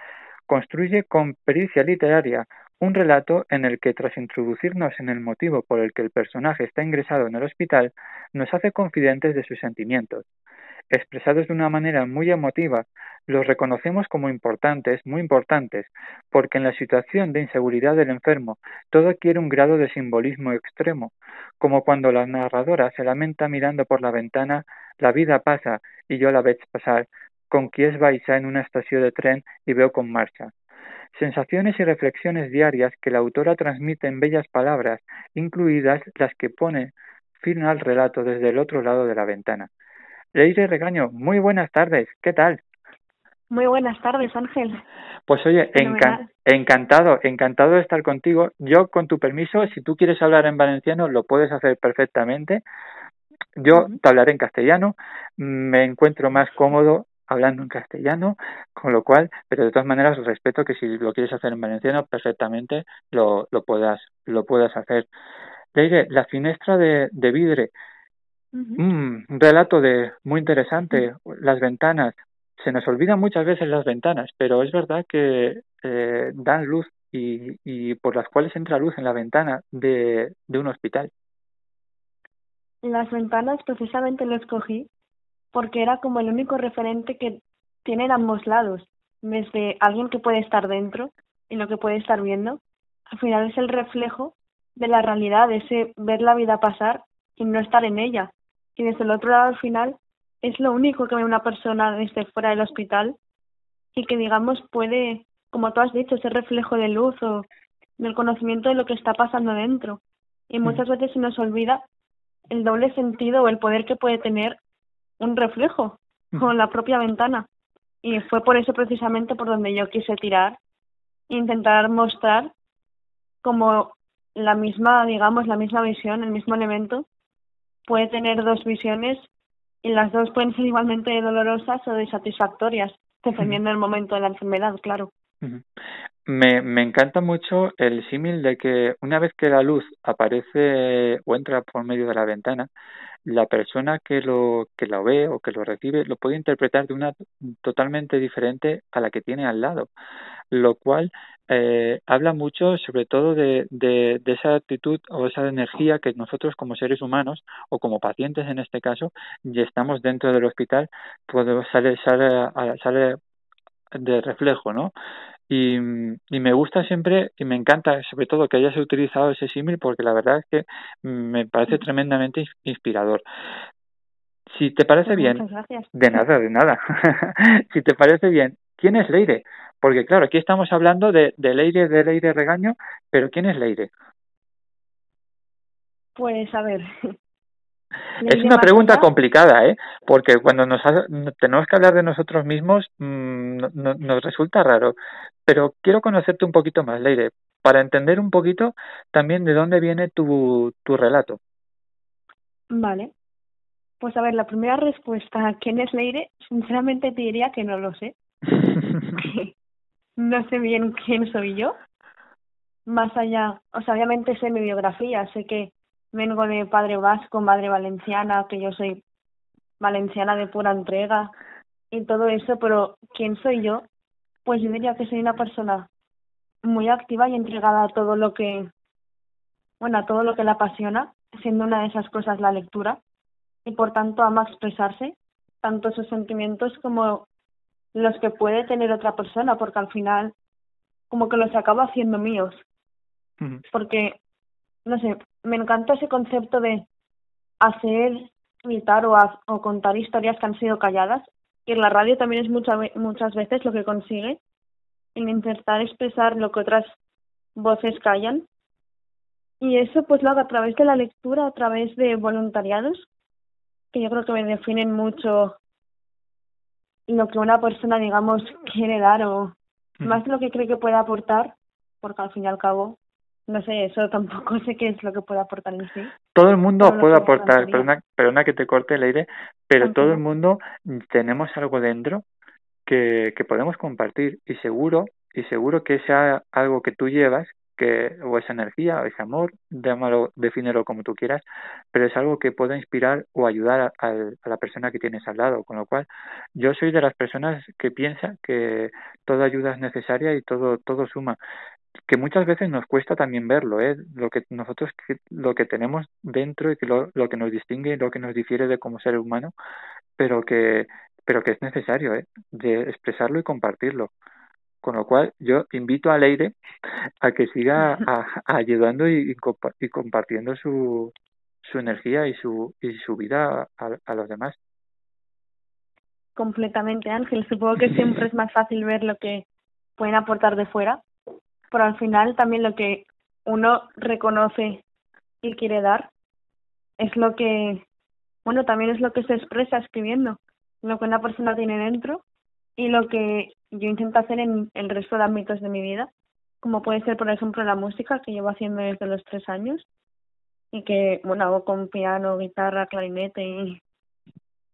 construye con pericia literaria un relato en el que, tras introducirnos en el motivo por el que el personaje está ingresado en el hospital, nos hace confidentes de sus sentimientos. Expresados de una manera muy emotiva, los reconocemos como importantes, muy importantes, porque en la situación de inseguridad del enfermo todo adquiere un grado de simbolismo extremo, como cuando la narradora se lamenta mirando por la ventana la vida passa i jo la veig passar, con qui es baixa en una estación de tren y veo con marcha. Sensaciones y reflexiones diarias que la autora transmite en bellas palabras, incluidas las que pone fin al relato desde el otro lado de la ventana. Leire Regaño, muy buenas tardes, ¿qué tal? Muy buenas tardes, Ángel. Pues oye, encan encantado, encantado de estar contigo. Yo, con tu permiso, si tú quieres hablar en valenciano, lo puedes hacer perfectamente. Yo te hablaré en castellano, me encuentro más cómodo hablando en castellano, con lo cual, pero de todas maneras respeto que si lo quieres hacer en valenciano, perfectamente lo, lo puedas, lo puedas hacer. Leire, la finestra de, de vidre, uh -huh. mm, un relato de muy interesante, uh -huh. las ventanas, se nos olvidan muchas veces las ventanas, pero es verdad que eh, dan luz y, y, por las cuales entra luz en la ventana de, de un hospital. Las ventanas precisamente lo escogí porque era como el único referente que tienen ambos lados, desde alguien que puede estar dentro y lo que puede estar viendo, al final es el reflejo de la realidad, ese ver la vida pasar y no estar en ella. Y desde el otro lado al final es lo único que ve una persona desde fuera del hospital y que digamos puede, como tú has dicho, ese reflejo de luz o del conocimiento de lo que está pasando dentro. Y muchas veces se nos olvida el doble sentido o el poder que puede tener un reflejo con la propia ventana. Y fue por eso precisamente por donde yo quise tirar e intentar mostrar como la misma, digamos, la misma visión, el mismo elemento, puede tener dos visiones y las dos pueden ser igualmente dolorosas o de satisfactorias, dependiendo del momento de la enfermedad, claro. Me, me encanta mucho el símil de que una vez que la luz aparece o entra por medio de la ventana, la persona que lo que lo ve o que lo recibe lo puede interpretar de una totalmente diferente a la que tiene al lado, lo cual eh, habla mucho sobre todo de, de, de esa actitud o esa energía que nosotros como seres humanos o como pacientes en este caso y estamos dentro del hospital podemos sale sale sale de reflejo, ¿no? Y, y, me gusta siempre y me encanta sobre todo que hayas utilizado ese símil porque la verdad es que me parece tremendamente inspirador. Si te parece Pues bien, gracias. de nada, de nada. [LAUGHS] si te parece bien, ¿quién es Leire? Porque claro, aquí estamos hablando de, de Leire, de Leire Regaño, pero ¿quién es Leire? Pues a ver. Es una pregunta complicada, ¿eh? Porque cuando nos ha- tenemos que hablar de nosotros mismos mm, no- no- nos resulta raro. Pero quiero conocerte un poquito más, Leire, para entender un poquito también de dónde viene tu, tu relato. Vale. Pues a ver, la primera respuesta quién es Leire, sinceramente te diría que no lo sé. [LAUGHS] no sé bien quién soy yo. Más allá, o sea, obviamente sé mi biografía, sé que vengo de padre vasco, madre valenciana, que yo soy valenciana de pura entrega y todo eso, pero ¿quién soy yo? Pues yo diría que soy una persona muy activa y entregada a todo lo que, bueno, a todo lo que le apasiona, siendo una de esas cosas la lectura, y por tanto ama expresarse, tanto sus sentimientos como los que puede tener otra persona, porque al final como que los acabo haciendo míos, porque, no sé, me encanta ese concepto de hacer, gritar o, o contar historias que han sido calladas, y en la radio también es mucha, muchas veces lo que consigue, en intentar expresar lo que otras voces callan, y eso pues lo hago a través de la lectura, a través de voluntariados, que yo creo que me definen mucho lo que una persona, digamos, quiere dar o más de lo que cree que puede aportar, porque al fin y al cabo, no sé, eso tampoco [LAUGHS] sé qué es lo que puede aportar en sí. Todo el mundo Todo puede aportar, perdona, perdona que te corte el aire, pero todo el mundo mm, tenemos algo dentro que, que podemos compartir y seguro, y seguro que sea algo que tú llevas, que, o esa energía, o ese amor, llámalo, defínelo como tú quieras, pero es algo que pueda inspirar o ayudar a, a la persona que tienes al lado, con lo cual yo soy de las personas que piensa que toda ayuda es necesaria y todo, todo suma que muchas veces nos cuesta también verlo, ¿eh? Lo que nosotros, lo que tenemos dentro y que lo, que nos distingue lo que nos difiere de como ser humano, pero que, pero que es necesario, ¿eh? De expresarlo y compartirlo. Con lo cual, yo invito a Leire [LAUGHS] a que siga ayudando y, y compa- y compartiendo su, su energía y su, y su vida a los demás. Completamente, Ángel. Supongo que siempre es más fácil ver lo que pueden aportar de fuera, pero al final también lo que uno reconoce y quiere dar es lo que, bueno, también es lo que se expresa escribiendo, lo que una persona tiene dentro y lo que yo intento hacer en el resto de ámbitos de mi vida, como puede ser, por ejemplo, la música que llevo haciendo desde los tres años y que, bueno, hago con piano, guitarra, clarinete y,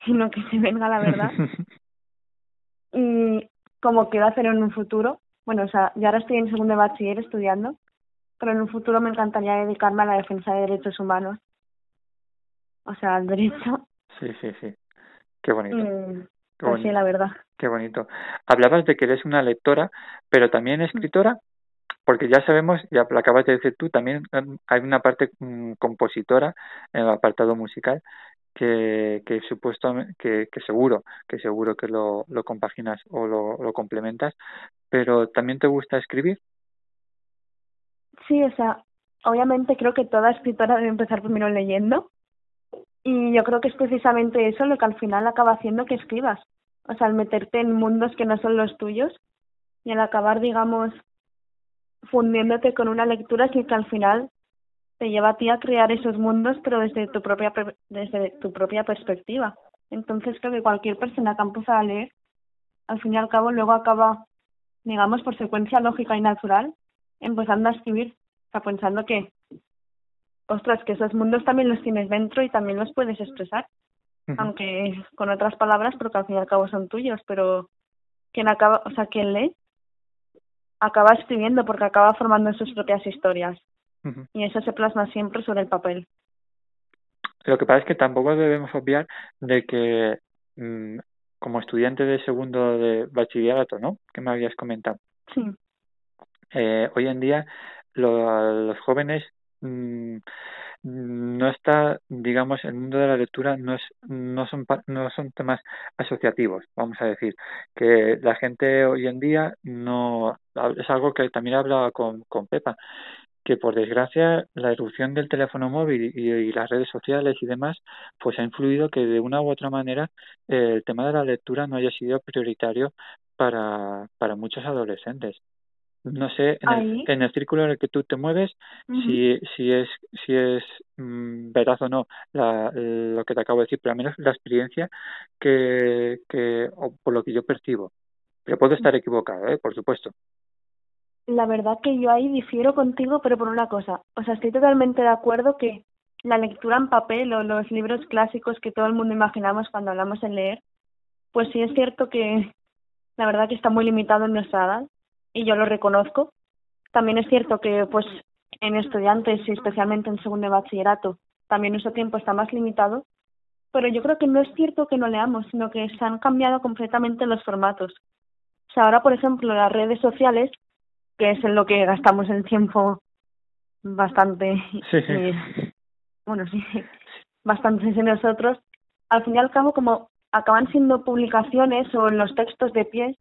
y lo que se venga, la verdad. [LAUGHS] Y como quiero hacer en un futuro, bueno, o sea, yo ahora estoy en segundo de bachiller estudiando, pero en un futuro me encantaría dedicarme a la defensa de derechos humanos, o sea, al derecho, Sí, sí, sí. Qué bonito. mm, Qué pues sí, la verdad. Qué bonito. Hablabas de que eres una lectora, pero también escritora, porque ya sabemos, ya lo acabas de decir tú, también em, hay una parte mm, compositora en el apartado musical que, que supuesto que, que seguro, que seguro que lo, lo compaginas o lo, lo complementas, pero también te gusta escribir. Sí, o sea, obviamente creo que toda escritora debe empezar primero leyendo y yo creo que es precisamente eso lo que al final acaba haciendo que escribas, o sea, al meterte en mundos que no son los tuyos y al acabar, digamos, fundiéndote con una lectura que, que al final te lleva a ti a crear esos mundos, pero desde tu propia desde tu propia perspectiva. Entonces creo que cualquier persona que ha empezado a leer, al fin y al cabo luego acaba, digamos, por secuencia lógica y natural, empezando a escribir, o sea, pensando que, ostras, que esos mundos también los tienes dentro y también los puedes expresar, aunque con otras palabras, porque al fin y al cabo son tuyos, pero quien acaba, o sea, quien lee, acaba escribiendo porque acaba formando sus propias historias. Y eso se plasma siempre sobre el papel. Lo que pasa es que tampoco debemos obviar de que mm, como estudiante de segundo de bachillerato, ¿no? Que me habías comentado. Sí, Eh, hoy en día lo- los jóvenes mm, no está, digamos, el mundo de la lectura no es, no son, no son temas asociativos, vamos a decir, que la gente hoy en día no, es algo que también hablaba con, con Pepa, que por desgracia la erupción del teléfono móvil y, y las redes sociales y demás, pues ha influido que de una u otra manera eh, el tema de la lectura no haya sido prioritario para, para muchos adolescentes. No sé, en el, en el círculo en el que tú te mueves, si, si es, si es mm, veraz o no la, lo que te acabo de decir, pero al menos la experiencia que, que, o por lo que yo percibo. Pero puedo estar equivocado, ¿eh? por supuesto. La verdad que yo ahí difiero contigo, pero por una cosa. O sea, estoy totalmente de acuerdo que la lectura en papel o los libros clásicos que todo el mundo imaginamos cuando hablamos en leer, pues sí es cierto que la verdad que está muy limitado en nuestra edad y yo lo reconozco. También es cierto que pues en estudiantes y especialmente en segundo de bachillerato también nuestro tiempo está más limitado, pero yo creo que no es cierto que no leamos, sino que se han cambiado completamente los formatos. O sea, ahora, por ejemplo, las redes sociales que es en lo que gastamos el tiempo bastante, Sí. eh, bueno, sí, bastante de nosotros, al fin y al cabo como acaban siendo publicaciones o en los textos de pie,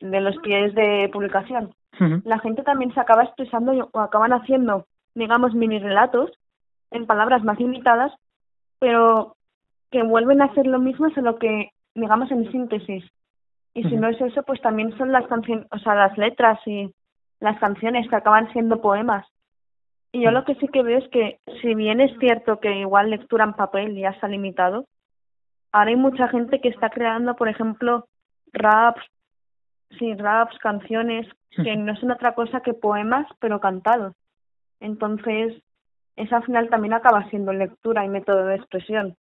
de los pies de publicación, la gente también se acaba expresando y- o acaban haciendo, digamos, mini relatos en palabras más limitadas, pero que vuelven a hacer lo mismo, solo que, digamos, en síntesis. Y si no es eso, pues también son las canciones, o sea, las letras y las canciones que acaban siendo poemas. Y yo lo que sí que veo es que, si bien es cierto que igual lectura en papel ya está limitado, ahora hay mucha gente que está creando, por ejemplo, raps, sí, raps, canciones, que no son otra cosa que poemas, pero cantados. Entonces, eso al final también acaba siendo lectura y método de expresión,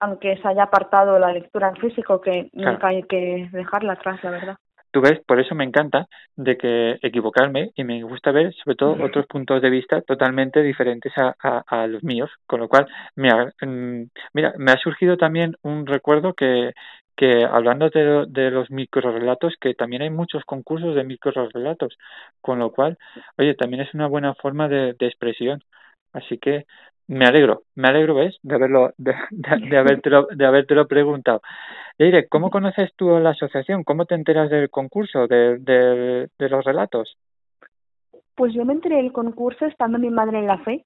aunque se haya apartado la lectura en físico, que Claro. nunca hay que dejarla atrás, la verdad. Tú ves, por eso me encanta de que equivocarme y me gusta ver sobre todo otros puntos de vista totalmente diferentes a, a, a los míos, con lo cual, mira, mm, mira, me ha surgido también un recuerdo que, que hablando de, de los microrelatos, que también hay muchos concursos de microrelatos, con lo cual, oye, también es una buena forma de, de expresión. Así que me alegro, me alegro, ¿ves? De haberlo, de, de, de habértelo, de habértelo preguntado. Leire, ¿cómo conoces tú la asociación? ¿Cómo te enteras del concurso, de, de, de los relatos? Pues yo me enteré del concurso estando mi madre en la fe,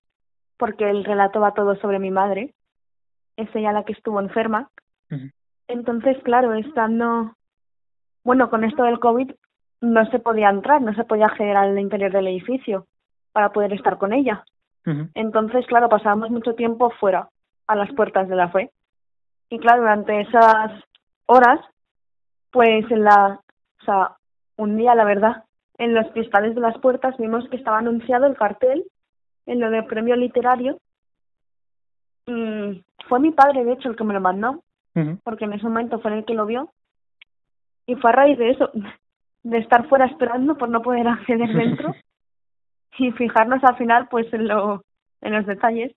porque el relato va todo sobre mi madre. Es ella la que estuvo enferma. Entonces, claro, estando, bueno, con esto del COVID no se podía entrar, no se podía acceder al interior del edificio para poder estar con ella. Entonces, claro, pasábamos mucho tiempo fuera, a las puertas de la fe. Y claro, durante esas horas, pues en la, o sea, un día, la verdad, en los cristales de las puertas vimos que estaba anunciado el cartel en lo de premio literario. Y fue mi padre, de hecho, el que me lo mandó, porque en ese momento fue el que lo vio. Y fue a raíz de eso, de estar fuera esperando por no poder [LAUGHS] acceder dentro y fijarnos al final, pues, en, lo, en los detalles.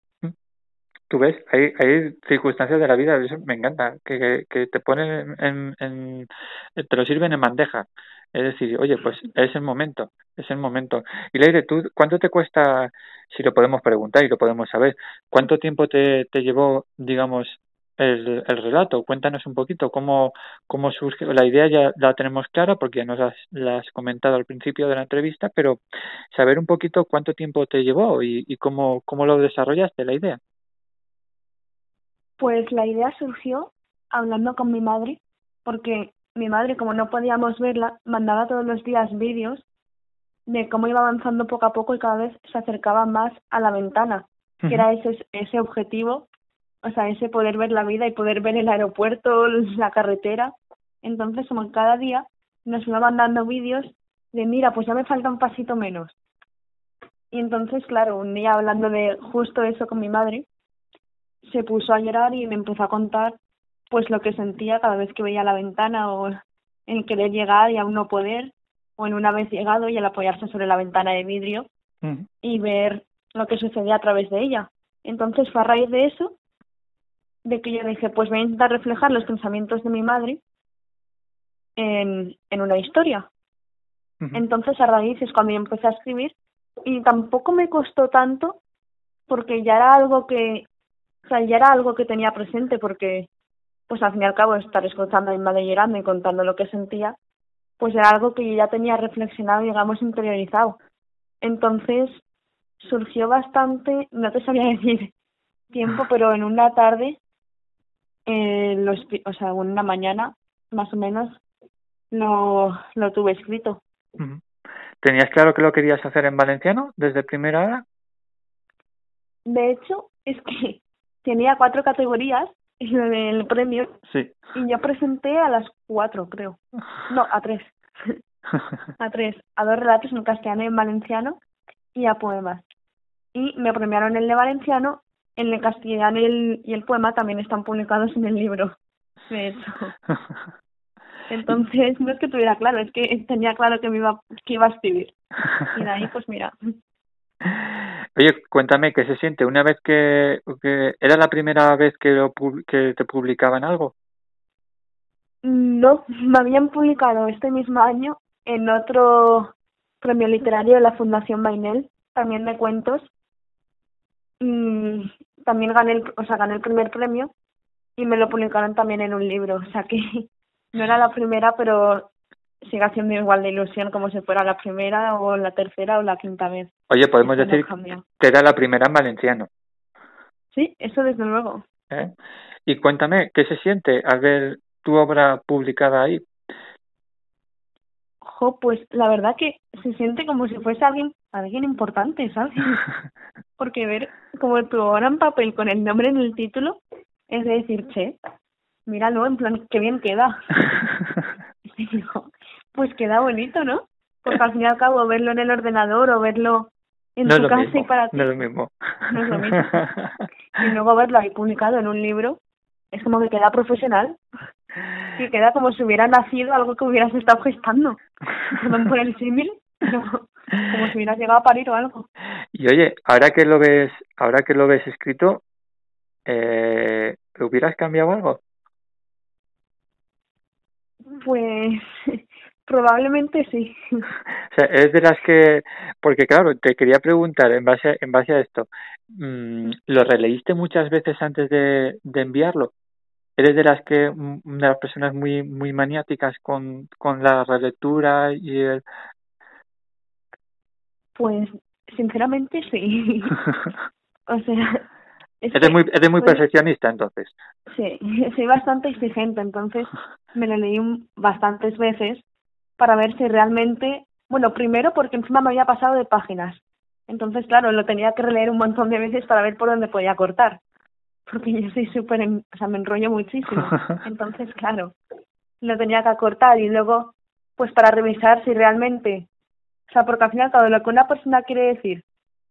Tú ves, hay, hay circunstancias de la vida, eso me encanta, que, que, te ponen en, en, te lo sirven en bandeja. Es decir, oye, pues es el momento, es el momento. Y Leire, ¿tú cuánto te cuesta, si lo podemos preguntar y lo podemos saber, cuánto tiempo te, te llevó, digamos, el, el relato? Cuéntanos un poquito cómo, cómo surge. La idea ya la tenemos clara porque ya nos has, la has comentado al principio de la entrevista, pero saber un poquito cuánto tiempo te llevó y, y cómo, cómo lo desarrollaste la idea. Pues la idea surgió hablando con mi madre, porque mi madre, como no podíamos verla, mandaba todos los días vídeos de cómo iba avanzando poco a poco y cada vez se acercaba más a la ventana, que era ese, ese objetivo, o sea, ese poder ver la vida y poder ver el aeropuerto, la carretera. Entonces, como cada día nos iba mandando vídeos de, mira, pues ya me falta un pasito menos. Y entonces, claro, un día hablando de justo eso con mi madre, se puso a llorar y me empezó a contar pues lo que sentía cada vez que veía la ventana o el querer llegar y aún no poder o en una vez llegado y el apoyarse sobre la ventana de vidrio y ver lo que sucedía a través de ella. Entonces fue a raíz de eso de que yo dije, pues voy a intentar reflejar los pensamientos de mi madre en, en una historia. Entonces a raíz es cuando yo empecé a escribir y tampoco me costó tanto porque ya era algo que, o sea, ya era algo que tenía presente porque pues al fin y al cabo estar escuchando a mi madre llorando y contando lo que sentía, pues era algo que yo ya tenía reflexionado, digamos, interiorizado. Entonces surgió bastante, no te sabría [LAUGHS] decir tiempo, pero en una tarde, eh, lo, o sea, en una mañana, más o menos, lo, lo tuve escrito. ¿Tenías claro que lo querías hacer en valenciano desde primera hora? De hecho, es que [LAUGHS] tenía cuatro categorías [LAUGHS] en el premio Sí. y yo presenté a las cuatro, creo. No, a tres. [LAUGHS] a tres. A dos relatos en castellano y en valenciano y a poemas. Y me premiaron el de valenciano, el de castellano y el, y el poema también están publicados en el libro. De hecho. [LAUGHS] Entonces, no es que tuviera claro, es que tenía claro que me iba, que iba a escribir. Y de ahí, pues mira, [LAUGHS] Oye, cuéntame, ¿qué se siente una vez que, que era la primera vez que, lo, que te publicaban algo? No, me habían publicado este mismo año en otro premio literario de la Fundación Bainel, también de cuentos. Y también gané el, o sea, gané el primer premio y me lo publicaron también en un libro. O sea que [LAUGHS] no era la primera, pero sigue haciendo igual de ilusión como si fuera la primera o la tercera o la quinta vez. Oye, podemos no decir cambia. que era la primera en valenciano. Sí, eso desde luego. ¿eh? Y cuéntame, ¿qué se siente al ver tu obra publicada ahí? Jo, pues la verdad que se siente como si fuese alguien, alguien importante, ¿sabes? [LAUGHS] Porque ver como tu obra en papel con el nombre en el título es de decir, che, míralo, en plan, qué bien queda. [LAUGHS] [LAUGHS] Y digo, pues queda bonito, ¿no? Porque al fin y al cabo verlo en el ordenador o verlo en no tu casa mismo, y para ti, no es lo mismo. No es lo mismo. y luego verlo ahí publicado en un libro, es como que queda profesional. Y queda como si hubiera nacido algo que hubieras estado gestando. Perdón por el símil, pero como si hubieras llegado a parir o algo. Y oye, ahora que lo ves, ahora que lo ves escrito, eh, ¿hubieras cambiado algo? Pues probablemente sí. O sea, es de las que, porque claro, te quería preguntar en base, en base a esto, mm, ¿lo releíste muchas veces antes de, de enviarlo? ¿Eres de las que, mm, de las personas muy, muy maniáticas con, con la relectura y el... Pues sinceramente sí. [LAUGHS] O sea, es Eres que muy, eres muy perfeccionista entonces. Sí, [LAUGHS] soy bastante exigente, entonces me lo leí bastantes veces para ver si realmente, bueno, primero porque encima me había pasado de páginas, entonces claro, lo tenía que releer un montón de veces para ver por dónde podía cortar, porque yo soy súper, en- o sea, me enrollo muchísimo, [LAUGHS] entonces claro, lo tenía que acortar y luego, pues para revisar si realmente, o sea, porque al final todo lo que una persona quiere decir,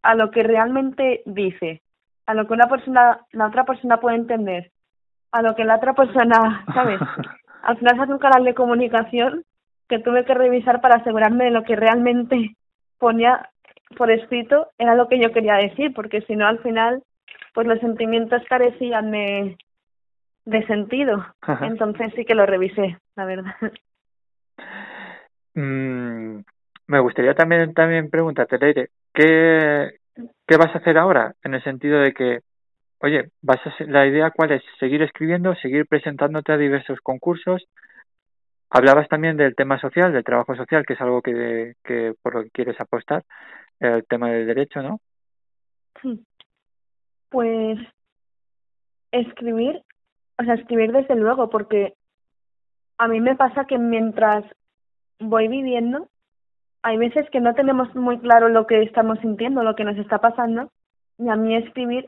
a lo que realmente dice, a lo que una persona, la otra persona puede entender, a lo que la otra persona, ¿sabes? [LAUGHS] Al final se hace un canal de comunicación que tuve que revisar para asegurarme de lo que realmente ponía por escrito era lo que yo quería decir, porque si no al final pues los sentimientos carecían de, de sentido. Ajá. Entonces sí que lo revisé, la verdad. [LAUGHS] Mm, me gustaría también, también preguntarte, Leire, ¿qué, ¿qué vas a hacer ahora? En el sentido de que, oye, vas a, la idea cuál es, seguir escribiendo, seguir presentándote a diversos concursos. Hablabas también del tema social, del trabajo social, que es algo que, que por lo que quieres apostar, el tema del derecho, ¿no? Sí. Pues escribir, o sea, escribir desde luego, porque a mí me pasa que mientras voy viviendo, hay veces que no tenemos muy claro lo que estamos sintiendo, lo que nos está pasando, y a mí escribir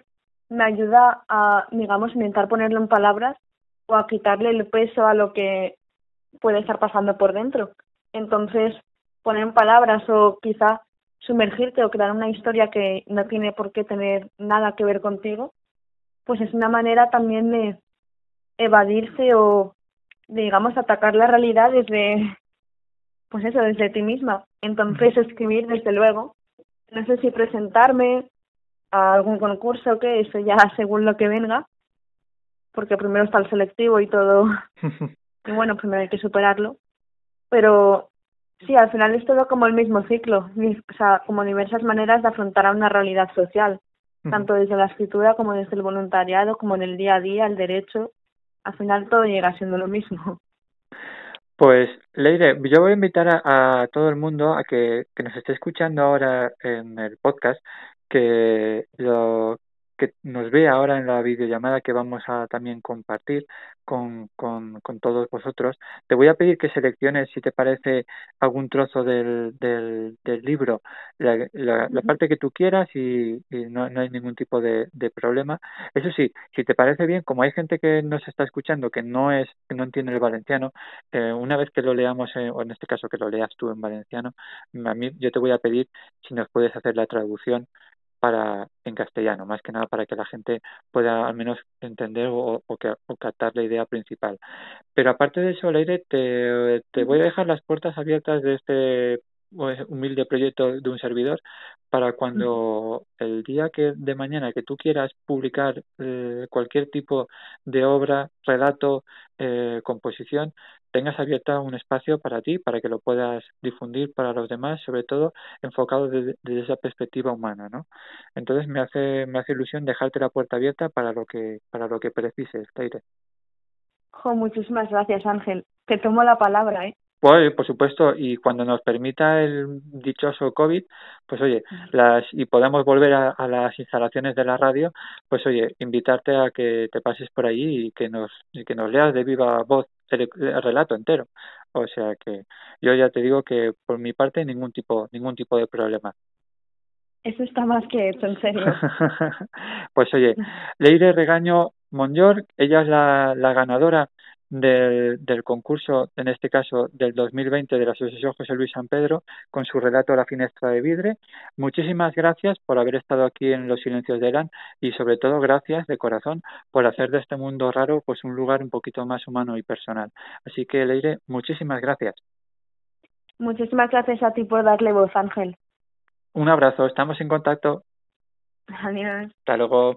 me ayuda a, digamos, intentar ponerlo en palabras o a quitarle el peso a lo que puede estar pasando por dentro. Entonces, poner en palabras o quizá sumergirte o crear una historia que no tiene por qué tener nada que ver contigo, pues es una manera también de evadirse o, digamos, atacar la realidad desde, pues eso, desde ti misma. Entonces, escribir, desde luego. No sé si presentarme a algún concurso o qué, eso ya según lo que venga, porque primero está el selectivo y todo, [LAUGHS] y bueno, primero hay que superarlo. Pero sí, al final es todo como el mismo ciclo, o sea, como diversas maneras de afrontar a una realidad social, tanto desde la escritura como desde el voluntariado, como en el día a día, el derecho. Al final todo llega siendo lo mismo. Pues, Leire, yo voy a invitar a, a todo el mundo a que, que nos esté escuchando ahora en el podcast, que lo que nos vea ahora en la videollamada que vamos a también compartir con, con, con todos vosotros. Te voy a pedir que selecciones, si te parece, algún trozo del, del, del libro, la, la, la parte que tú quieras y, y no, no hay ningún tipo de, de problema. Eso sí, si te parece bien, como hay gente que nos está escuchando que no es que no entiende el valenciano, eh, una vez que lo leamos, eh, o en este caso que lo leas tú en valenciano, a mí yo te voy a pedir si nos puedes hacer la traducción para en castellano, más que nada para que la gente pueda al menos entender o, o, o captar la idea principal. Pero aparte de eso, Leire, te, te voy a dejar las puertas abiertas de este humilde proyecto de un servidor para cuando el día que de mañana que tú quieras publicar eh, cualquier tipo de obra, relato, eh, composición, tengas abierta un espacio para ti, para que lo puedas difundir para los demás, sobre todo enfocado desde, desde esa perspectiva humana, ¿no? Entonces me hace me hace ilusión dejarte la puerta abierta para lo que para lo que precises. Jo, muchísimas gracias, Ángel. Te tomo la palabra, ¿eh? Pues, por supuesto, y cuando nos permita el dichoso COVID, pues oye, las y podamos volver a, a, las instalaciones de la radio, pues oye, invitarte a que te pases por allí y que nos y que nos leas de viva voz el, el relato entero. O sea que yo ya te digo que por mi parte ningún tipo ningún tipo de problema. Eso está más que hecho, en serio. [LAUGHS] pues oye, Leire Regaño Monyor, ella es la, la ganadora del, del, concurso, en este caso del 2020 de la Asociación José Luis San Pedro, con su relato La Finestra de Vidre. Muchísimas gracias por haber estado aquí en Los Silencios de Elan y sobre todo gracias de corazón por hacer de este mundo raro pues un lugar un poquito más humano y personal. Así que Leire, muchísimas gracias. Muchísimas gracias a ti por darle voz, Ángel. Un abrazo, estamos en contacto. Adiós. Hasta luego.